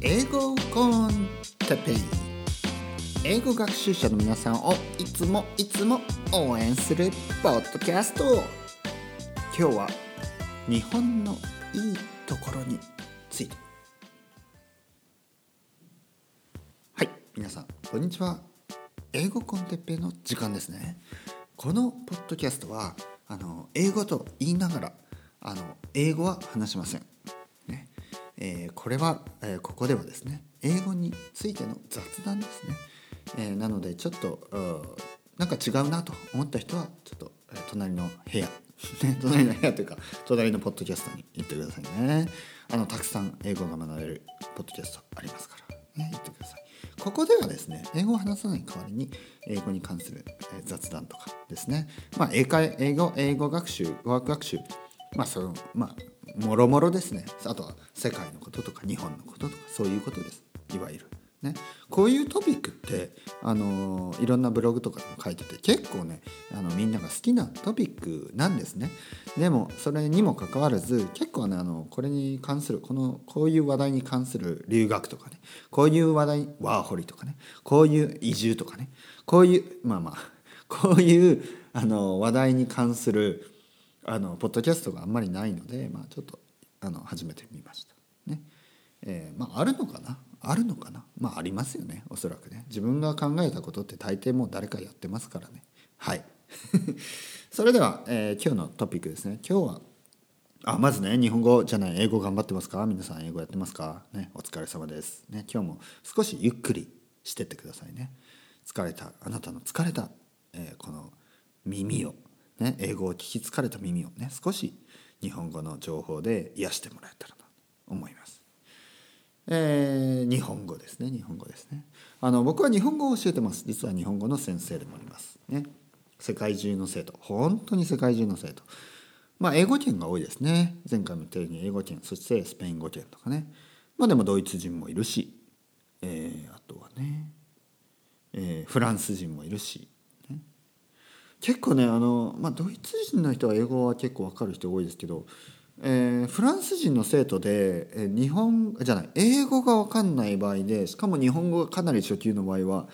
英語コンテペイ英語学習者の皆さんをいつもいつも応援するポッドキャスト今日は日本のいいところについて。はい皆さんこんにちは。英語コンテッペイの時間ですね。このポッドキャストはあの英語と言いながらあの英語は話しません、えー、これは、えー、ここではですね英語についての雑談ですね、えー、なのでちょっとなんか違うなと思った人はちょっと、え隣の部屋、隣の部屋というか隣のポッドキャストに行ってくださいね。あのたくさん英語が学べるポッドキャストありますから、ね、行ってください。ここではですね英語を話さない代わりに英語に関する雑談とかですね。まあ英会英語英語学習語学学習。まあそのまあもろもろですね。あとは世界のこととか日本のこととかそういうことです。いわゆる。ね、こういうトピックってあのいろんなブログとかでも書いてて結構ねあのみんなが好きなトピックなんですね。でもそれにもかかわらず結構ねあのこれに関するこのこういう話題に関する留学とかねこういう話題ワーホリとかねこういう移住とかねこういうまあまあこういうあの話題に関するあのポッドキャストがあんまりないので、まあ、ちょっとあの始めてみました。ね。えー、まああるのかな？あるのかな？まあありますよね。おそらくね。自分が考えたことって大抵もう誰かやってますからね。はい。それでは、えー、今日のトピックですね。今日はあまずね日本語じゃない英語頑張ってますか？皆さん英語やってますか？ね。お疲れ様です。ね。今日も少しゆっくりしてってくださいね。疲れた。あなたの疲れた、えー、この耳をね英語を聞き疲れた耳をね少し日本語の情報で癒してもらえたらと思います。えー、日本語ですね日本語ですね。あの僕は日本語を教えてます。実は日本語の先生でもあります。ね。世界中の生徒。本当に世界中の生徒。まあ英語圏が多いですね。前回も言ったように英語圏そしてスペイン語圏とかね。まあでもドイツ人もいるし、えー、あとはね、えー、フランス人もいるし、結構ねあの、まあ、ドイツ人の人は英語は結構わかる人多いですけどえー、フランス人の生徒で、えー、日本じゃない英語が分かんない場合でしかも日本語がかなり初級の場合は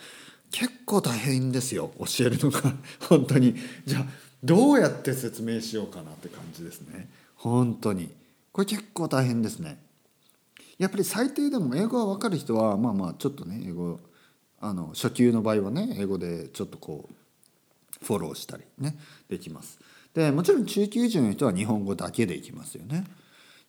結構大変ですよ教えるのが。本当に。じゃあどうやって説明しようかなって感じですね。本当に。これ結構大変ですね。やっぱり最低でも英語が分かる人はまあまあちょっとね英語あの初級の場合はね英語でちょっとこうフォローしたりねできます。でもちろん中級以上の人は日本語だけでいきますよね。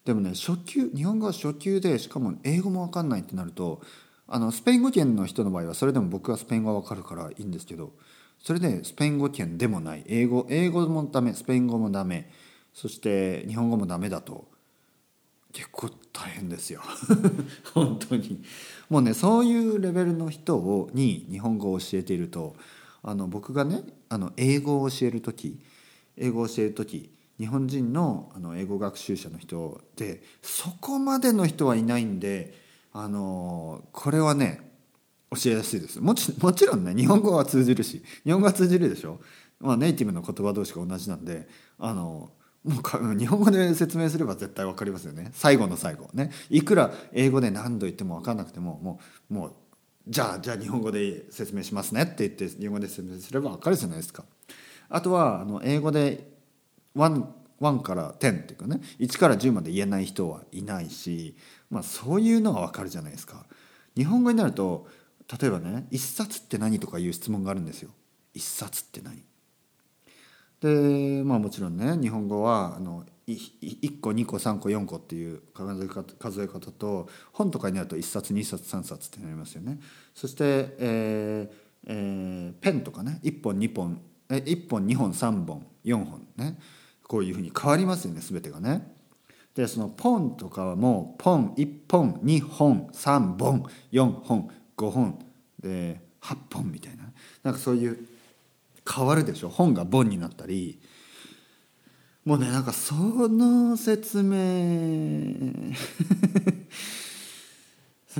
でもね初級日本語は初級でしかも英語も分かんないってなるとあのスペイン語圏の人の場合はそれでも僕はスペイン語は分かるからいいんですけどそれでスペイン語圏でもない。英語英語もダメスペイン語もダメそして日本語もダメだと結構大変ですよ。本当に。もうねそういうレベルの人をに日本語を教えているとあの僕がねあの英語を教える時英語を教える時日本人のあの英語学習者の人でそこまでの人はいないんであのこれはね教えやすいです。もちもちろんね日本語は通じるし日本語は通じるでしょ、まあ、ネイティブの言葉同士が同じなんであのもう日本語で説明すれば絶対分かりますよね。最後の最後。ね。いくら英語で何度言っても分かんなくてももうもうじゃあじゃあ日本語で説明しますねって言って日本語で説明すれば分かるじゃないですか。あとはあの英語で 1, 1から10っていうかね1から10まで言えない人はいないし、まあ、そういうのは分かるじゃないですか。日本語になると例えばね「一冊って何?」とかいう質問があるんですよ。一冊って何でまあもちろんね日本語はあの1個2個3個4個っていう数え方と本とかになると1冊2冊3冊ってなりますよね。そして、えーえー、ペンとかね1本2本え1本2本3本4本ねこういうふうに変わりますよね全てがね。でそのポンとかはもうポン1本2本3本4本5本で8本みたいななんかそういう変わるでしょ本がボンになったりもうねなんかその説明。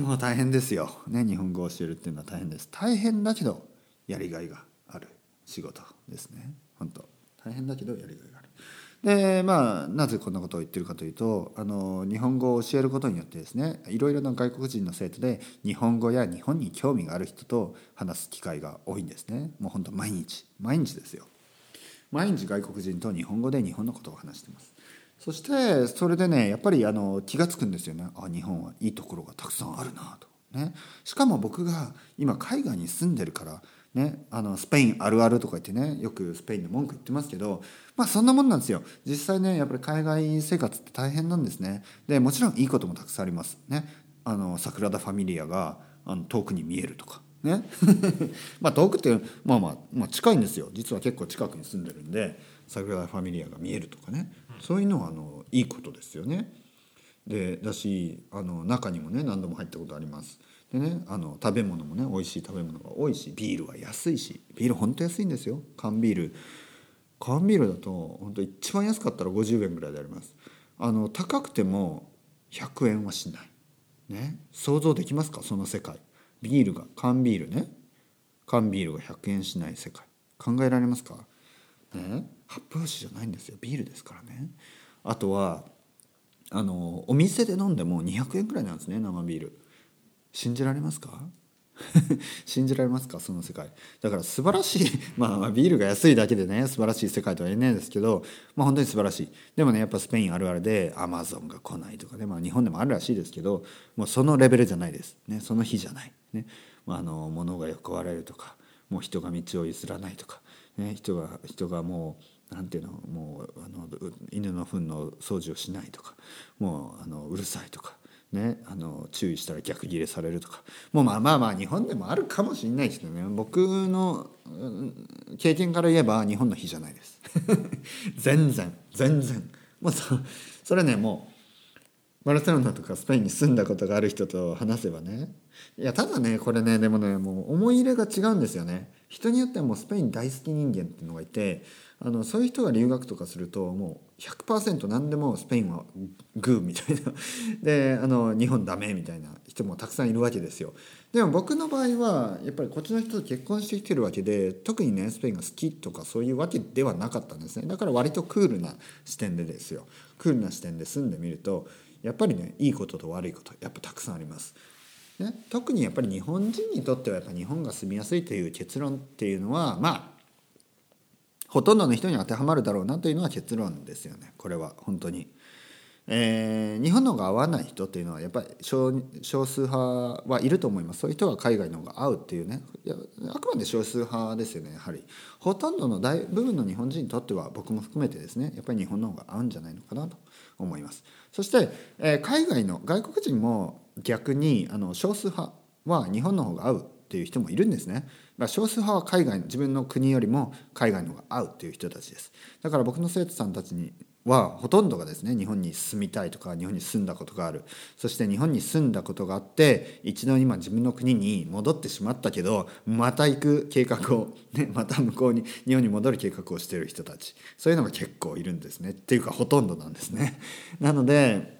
もう大変ですよ、ね、日本語を教えるっていうのは大変です。大変だけどやりがいがある仕事ですね。本当。大変だけどやりがいがある。でまあなぜこんなことを言ってるかというとあの日本語を教えることによってですねいろいろな外国人の生徒で日本語や日本に興味がある人と話す機会が多いんですね。もうほんと毎日。毎日ですよ。毎日外国人と日本語で日本のことを話してます。そしてそれでねやっぱりあの気が付くんですよね。あ日本はいいところがたくさんあるなと。ね、しかも僕が今海外に住んでるからね、あのスペインあるあるとか言ってねよくスペインの文句言ってますけどまあそんなもんなんですよ。実際ねやっぱり海外生活って大変なんですね。でもちろんいいこともたくさんあります。ね。あのサグラダ・ファミリアがあの遠くに見えるとか。ね。まあ遠くってまあまあ、まあ、近いんですよ。実は結構近くに住んでるんでサグラダ・ファミリアが見えるとかね。そういうのはあのいいことですよね。でだしあの中にもね何度も入ったことあります。でねあの食べ物もね美味しい食べ物が多いしビールは安いしビールほんと安いんですよ。缶ビール。缶ビールだと本当一番安かったら50円ぐらいであります。あの高くても100円はしない。ね。想像できますか？その世界。ビールが缶ビールね。缶ビールが100円しない世界。考えられますか？ね？発泡酒じゃないんですよ。ビールですからね。あとはあのお店で飲んでも200円ぐらいなんですね生ビール。信じられますか？信じられますか？その世界。だから素晴らしい まあビールが安いだけでね素晴らしい世界とは言えないですけどまあ本当に素晴らしい。でもねやっぱスペインあるあるでアマゾンが来ないとかねまあ日本でもあるらしいですけどもうそのレベルじゃないです。ねその日じゃない。ね、まあ、あの物が横割れるとかもう人が道を譲らないとか、ね、人が人がもうなんていうのもうあの犬の糞の掃除をしないとかもうあのうるさいとかね、あの注意したら逆ギレされるとか。もうまあまあまあ日本でもあるかもしれないですけどね。僕の経験から言えば日本の日じゃないです。全然全然。もうそそれねもうバルセロナとかスペインに住んだことがある人と話せばね。いやただねこれねでもねもう思い入れが違うんですよね。人によってはもうスペイン大好き人間っていうのがいてあのそういう人が留学とかするともう100%何でもスペインはグーみたいな。であの日本ダメみたいな人もたくさんいるわけですよ。でも僕の場合はやっぱりこっちの人と結婚してきてるわけで特にねスペインが好きとかそういうわけではなかったんですね。だから割とクールな視点でですよ。クールな視点で住んでみるとやっぱりねいいことと悪いことやっぱたくさんあります。ね、特にやっぱり日本人にとってはやっぱ日本が住みやすいという結論っていうのはまあほとんどの人に当てはまるだろうなというのは結論ですよねこれは本当に。えー、日本の方が合わない人っていうのはやっぱり少数派はいると思います。そういう人は海外の方が合うっていうね。いやあくまで少数派ですよね。やはりほとんどの大部分の日本人にとっては僕も含めてですね。やっぱり日本の方が合うんじゃないのかなと思います。そして、えー、海外の外国人も逆にあの少数派は日本の方が合うっていう人もいるんですね。まあ、少数派は海外自分の国よりも海外の方が合うという人たちです。だから僕の生徒さんたちにはほとんどがですね日本に住みたいとか日本に住んだことがあるそして日本に住んだことがあって一度今自分の国に戻ってしまったけどまた行く計画を、ね、また向こうに日本に戻る計画をしている人たちそういうのが結構いるんですねっていうかほとんどなんですね。なので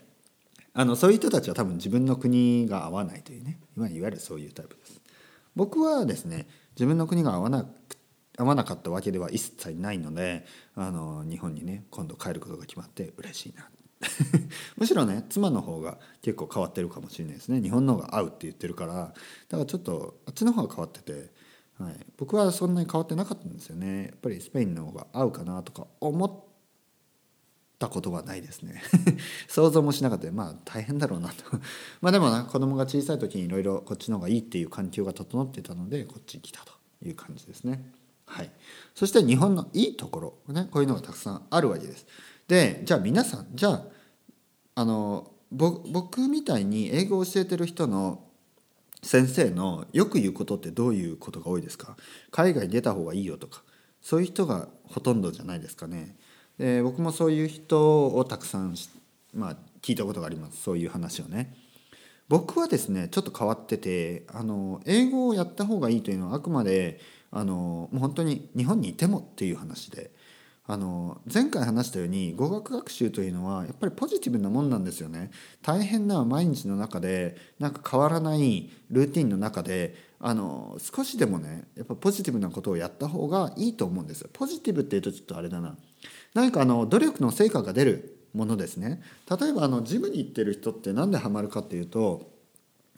あのそういう人たちは多分自分の国が合わないというねいわゆるそういうタイプです。僕はですね自分の国が合わな合わなかったわけでは一切ないのであの日本にね今度帰ることが決まって嬉しいな。むしろね妻の方が結構変わってるかもしれないですね。日本の方が合うって言ってるからだからちょっとあっちの方が変わってて、はい、僕はそんなに変わってなかったんですよね。やっぱりスペインの方が合うかなとか思ったことはないですね。想像もしなかった。まあ大変だろうなと。まあでもな子供が小さい時にいろいろこっちの方がいいっていう環境が整ってたのでこっちに来たという感じですね。はい、そして日本のいいところ、ね、こういうのがたくさんあるわけです。でじゃあ皆さんじゃああの僕みたいに英語を教えてる人の先生のよく言うことってどういうことが多いですか？海外に出た方がいいよとかそういう人がほとんどじゃないですかね。で僕もそういう人をたくさん、まあ、聞いたことがありますそういう話をね。僕はですねちょっと変わっててあの英語をやった方がいいというのはあくまであのもう本当に日本にいてもっていう話であの前回話したように語学学習というのはやっぱりポジティブなもんなんですよね。大変な毎日の中でなんか変わらないルーティンの中であの少しでもねやっぱポジティブなことをやった方がいいと思うんですポジティブっていうとちょっとあれだな。何かあの努力の成果が出るものですね。例えばあのジムに行ってる人って何でハマるかっていうと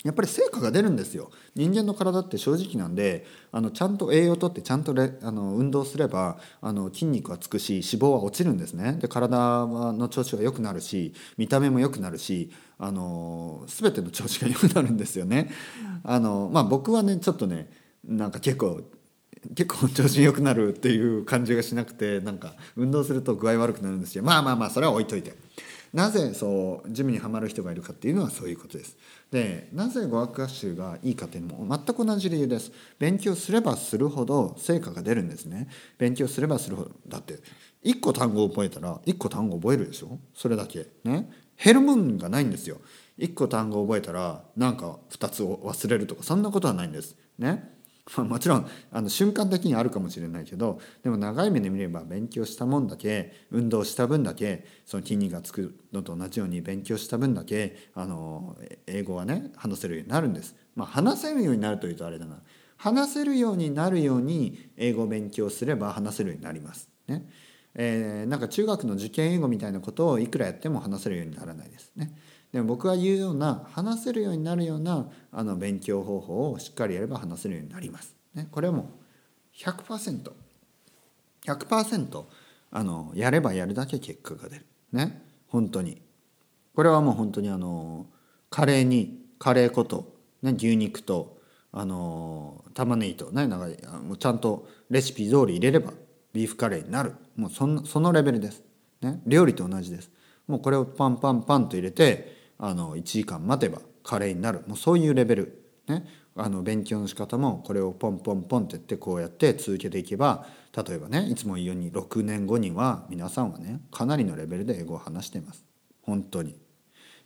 やっぱり成果が出るんですよ。人間の体って正直なんであのちゃんと栄養をとってちゃんとレあの運動すればあの筋肉はつくし脂肪は落ちるんですね。で体の調子は良くなるし見た目も良くなるしあの全ての調子が良くなるんですよね。あのまあ僕はねちょっとねなんか結構結構調子良くなるっていう感じがしなくてなんか運動すると具合悪くなるんですよ。まあまあまあそれは置いといてなぜそうジムにはまる人がいるかっていうのはそういうことです。でなぜ語学学習がいいかっていうのも全く同じ理由です。勉強すればするほど成果が出るんですね。勉強すればするほど。だって1個単語を覚えたら1個単語覚えるでしょ？それだけ。ね？減るもんがないんですよ。1個単語を覚えたらなんか2つを忘れるとかそんなことはないんです。ね？まあ、もちろんあの瞬間的にあるかもしれないけどでも長い目で見れば勉強したもんだけ運動した分だけその筋肉がつくのと同じように勉強した分だけあの英語はね話せるようになるんです。まあ、話せるようになるというとあれだな話せるようになるように英語を勉強すれば話せるようになります。ねえー、なんか中学の受験英語みたいなことをいくらやっても話せるようにならないですね。でも僕が言うような話せるようになるようなあの勉強方法をしっかりやれば話せるようになります。ね、これはもう 100%100% 100%あのやればやるだけ結果が出る。ね本当に。これはもう本当にあのカレーにカレー粉と、ね、牛肉とあの玉ねぎとねなんかもうちゃんとレシピ通り入れればビーフカレーになるもうそのそのレベルです。ね、料理と同じです。もうこれをパンパンパンと入れてあの1時間待てばカレーになる。もうそういうレベル、ね、あの勉強の仕方もこれをポンポンポンってやってこうやって続けていけば例えばねいつも言うように6年後には皆さんはねかなりのレベルで英語を話しています。本当に。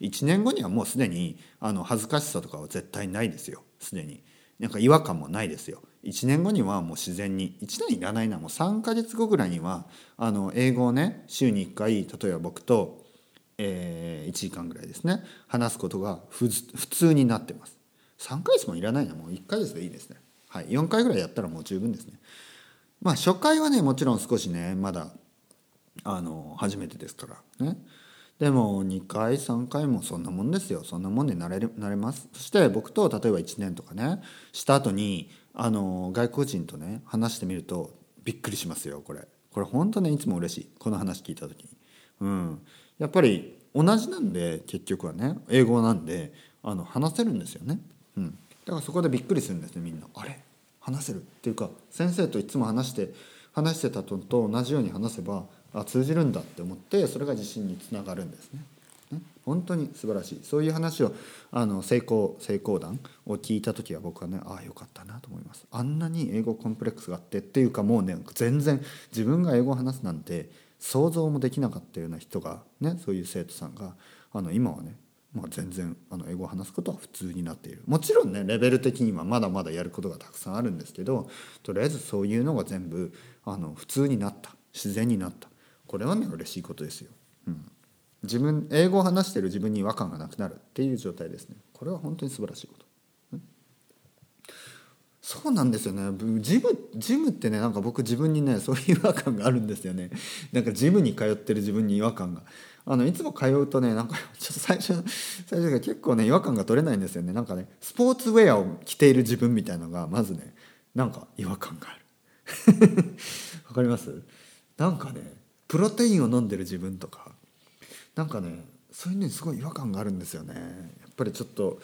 1年後にはもうすでにあの恥ずかしさとかは絶対ないですよ。すでに。なんか違和感もないですよ。1年後にはもう自然に1年いらないなもう3ヶ月後ぐらいにはあの英語をね週に1回例えば僕とえー、1時間ぐらいですね。話すことが普通になってます。3ヶ月もいらないな。もう1ヶ月でいいですね。はい。4回ぐらいやったらもう十分ですね。まあ初回はねもちろん少しねまだあの初めてですから。ね。でも2回3回もそんなもんですよ。そんなもんでなれるなれます。そして僕と例えば1年とかねした後にあの外国人とね話してみるとびっくりしますよこれ。これ本当ねいつも嬉しい。この話聞いた時に。うん。やっぱり同じなんで結局はね英語なんであの話せるんですよね、うん、だからそこでびっくりするんですねみんな。あれ？話せる？っていうか先生といつも話して話してたとと同じように話せばあ通じるんだって思ってそれが自信につながるんですね。ね。本当に素晴らしい。そういう話をあの成功成功談を聞いた時は僕はねああよかったなと思います。あんなに英語コンプレックスがあってっていうかもうね全然自分が英語を話すなんて想像もできなかったような人がねそういう生徒さんがあの今はね、まあ、全然あの英語を話すことは普通になっている。もちろんねレベル的にはまだまだやることがたくさんあるんですけどとりあえずそういうのが全部あの普通になった。自然になった。これはね嬉しいことですよ。うん、自分英語を話してる自分に違和感がなくなるっていう状態ですね。これは本当に素晴らしいこと。そうなんですよね。ジムジムってねなんか僕自分にねそういう違和感があるんですよね。なんかジムに通ってる自分に違和感が。あのいつも通うとねなんかちょっと最初最初が結構ね違和感が取れないんですよね。なんかねスポーツウェアを着ている自分みたいのがまずねなんか違和感がある。わかります？なんかねプロテインを飲んでる自分とかなんかねそういうのにすごい違和感があるんですよね。やっぱりちょっと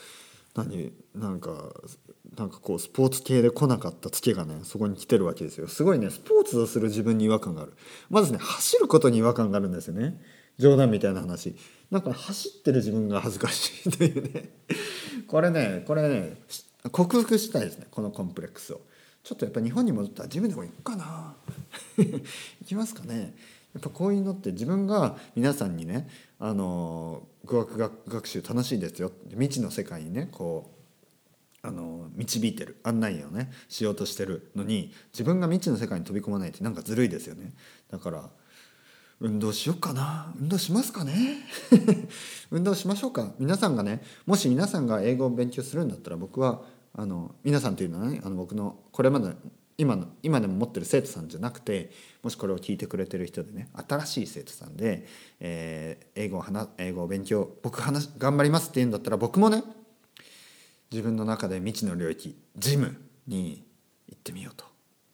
何なんかなんかこうスポーツ系で来なかったツケがねそこに来てるわけですよ。すごいねスポーツをする自分に違和感がある。まずね走ることに違和感があるんですよね。冗談みたいな話。なんか走ってる自分が恥ずかしいというね。これねこれね克服したいですねこのコンプレックスを。ちょっとやっぱ日本に戻ったらジムでも行くかな。行きますかね。やっぱこういうのって自分が皆さんにねあの語学学習楽しいですよ。未知の世界にねこうあの導いてる。案内をねしようとしてるのに自分が未知の世界に飛び込まないってなんかずるいですよね。だから運動しようかな。運動しますかね。運動しましょうか。皆さんがねもし皆さんが英語を勉強するんだったら僕はあの皆さんというのはねあの僕のこれまで今の今でも持ってる生徒さんじゃなくてもしこれを聞いてくれてる人でね新しい生徒さんで、えー、英語を話英語を勉強僕話頑張りますって言うんだったら僕もね自分の中で未知の領域ジムに行ってみようと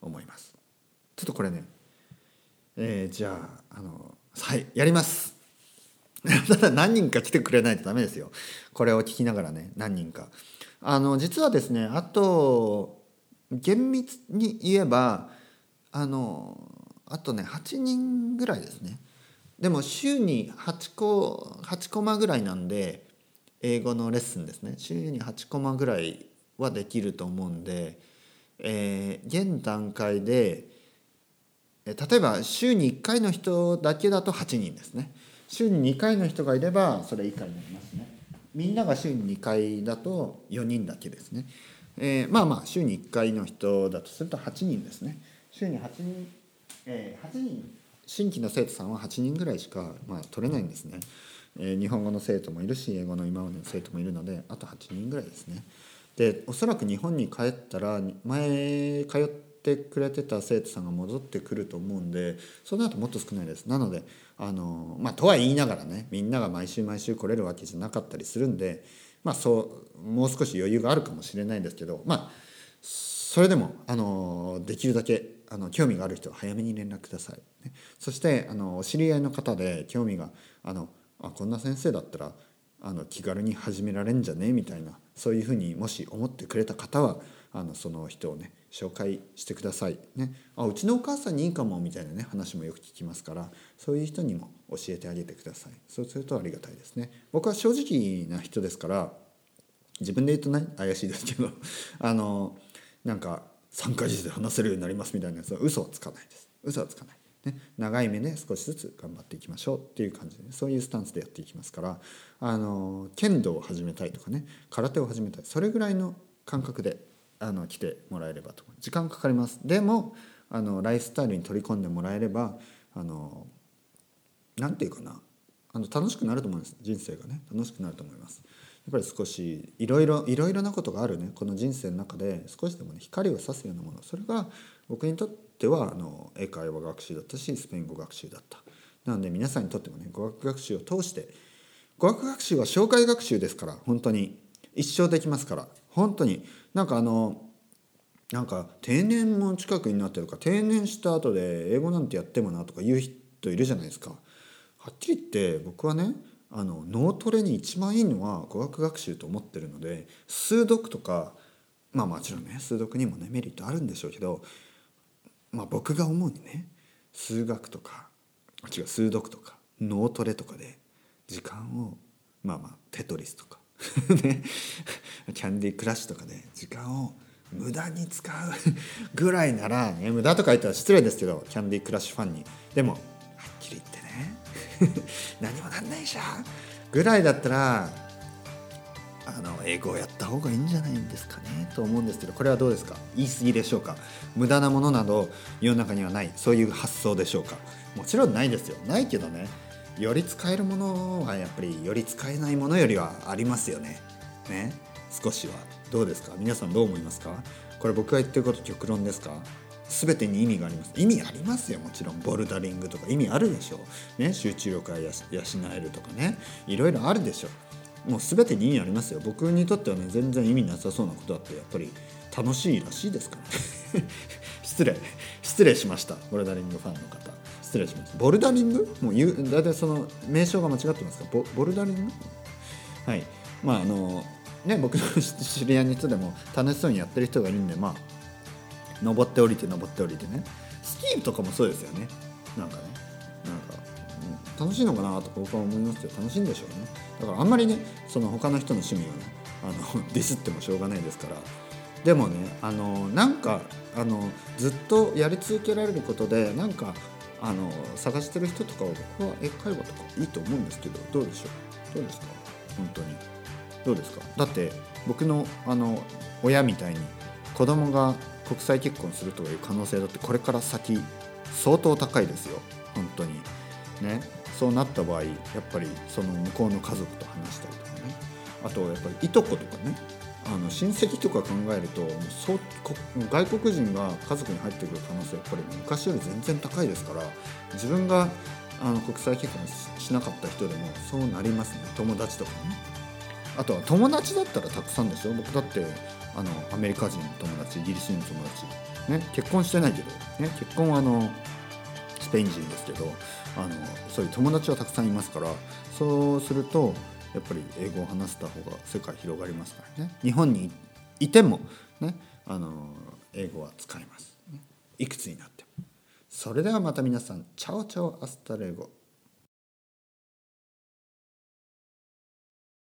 思います。ちょっとこれねえー、じゃああのはいやります。ただ何人か来てくれないとダメですよ。これを聞きながらね何人か。あの実はですねあと厳密に言えばあのあとね8人ぐらいですね。でも週に8個8コマぐらいなんで英語のレッスンですね。週に8コマぐらいはできると思うんで、えー、現段階で例えば週に1回の人だけだと8人ですね。週に2回の人がいればそれ以下になりますね。みんなが週に2回だと4人だけですね。えー、まあまあ週に1回の人だとすると8人ですね。週に8人、えー、8人新規の生徒さんは8人ぐらいしか、まあ、取れないんですね、え、日本語の生徒もいるし英語の今までの生徒もいるのであと8人ぐらいですね。でおそらく日本に帰ったら前通ってくれてた生徒さんが戻ってくると思うんでその後もっと少ないです。なのであのまあとは言いながらねみんなが毎週毎週来れるわけじゃなかったりするんでまあそうもう少し余裕があるかもしれないんですけどまあそれでもあのできるだけあの興味がある人は早めに連絡ください、ね、そしてあのお知り合いの方で興味があのあこんな先生だったらあの気軽に始められんじゃね？みたいなそういうふうにもし思ってくれた方はあのその人をね紹介してください、ね、あうちのお母さんにいいかもみたいなね話もよく聞きますからそういう人にも教えてあげてください。そうするとありがたいですね。僕は正直な人ですから自分で言うとね怪しいですけど あのなんか3ヶ月で話せるようになりますみたいなやつは嘘はつかないです。嘘はつかない。ね、長い目で少しずつ頑張っていきましょうっていう感じで、ね、そういうスタンスでやっていきますからあの剣道を始めたいとかね空手を始めたいそれぐらいの感覚であの来てもらえればと時間かかります。でもあのライフスタイルに取り込んでもらえればあのなていうかなあの楽しくなると思うんです。人生がね楽しくなると思います。っぱり少しいろいろいろいろなことがあるね。この人生の中で少しでもね光を差すようなもの。それが僕にとってはあの英会話学習だったしスペイン語学習だった。なので皆さんにとってもね語学学習を通して語学学習は紹介学習ですから本当に。一生できますから。本当に。なんかあのなんか定年も近くになってるか定年した後で英語なんてやってもなとか言う人いるじゃないですか。はっきり言って僕はねあの脳トレに一番いいのは語学学習と思ってるので数読とかまあもちろんね数読にもねメリットあるんでしょうけど、まあ、僕が思うにね数学とか違う数読とか脳トレとかで時間をまあまあテトリスとか ねキャンディークラッシュとかで時間を無駄に使う ぐらいなら、ね、無駄とか言ったら失礼ですけどキャンディークラッシュファンに。でもはっきり言ってね 何もなんないじゃ。んぐらいだったらあの英語をやった方がいいんじゃないんですかねと思うんですけどこれはどうですか？言い過ぎでしょうか？無駄なものなど世の中にはないそういう発想でしょうか？もちろんないですよ。ないけどねより使えるものはやっぱりより使えないものよりはありますよね。ね？少しは。どうですか？皆さんどう思いますか？これ僕が言ってること極論ですか？全てに意味があります。意味ありますよもちろん。ボルダリングとか。意味あるでしょう、ね、集中力が養えるとかね。いろいろあるでしょう。もう全てに意味ありますよ。僕にとってはね全然意味なさそうなことだってやっぱり楽しいらしいですからね。失礼。失礼しました。ボルダリングファンの方。失礼します。ボルダリング？もう言う大体その名称が間違ってますかボボルダリング？はい。まああのね僕の知り合いの人でも楽しそうにやってる人がいるんでまあ登って降りて登って降りてね。スキーとかもそうですよね。なんかね。なんか、うん、楽しいのかなとか僕は思いますけど楽しいんでしょうね。だからあんまりねその他の人の趣味をねあの ディスってもしょうがないですから。でもねあのなんかあのずっとやり続けられることでなんかあの探してる人とかは僕は英会話とかいいと思うんですけどどうでしょう？どうですか？本当に。どうですか？だって僕のあの親みたいに子供が国際結婚するという可能性だってこれから先相当高いですよ。本当に。ね。そうなった場合やっぱりその向こうの家族と話したりとかね。あとやっぱりいとことかね。あの親戚とか考えるともうそう外国人が家族に入ってくる可能性やっぱり昔より全然高いですから自分があの国際結婚しなかった人でもそうなりますね。友達とかね。あとは友達だったらたくさんですよ。僕だってあのアメリカ人の友達イギリス人の友達、ね、結婚してないけど、ね、結婚はあのスペイン人ですけどあのそういう友達はたくさんいますからそうするとやっぱり英語を話せた方が世界広がりますからね。日本にいても、ね、あの英語は使えます、いくつになっても。それではまた皆さんチャオチャオアスタレゴ。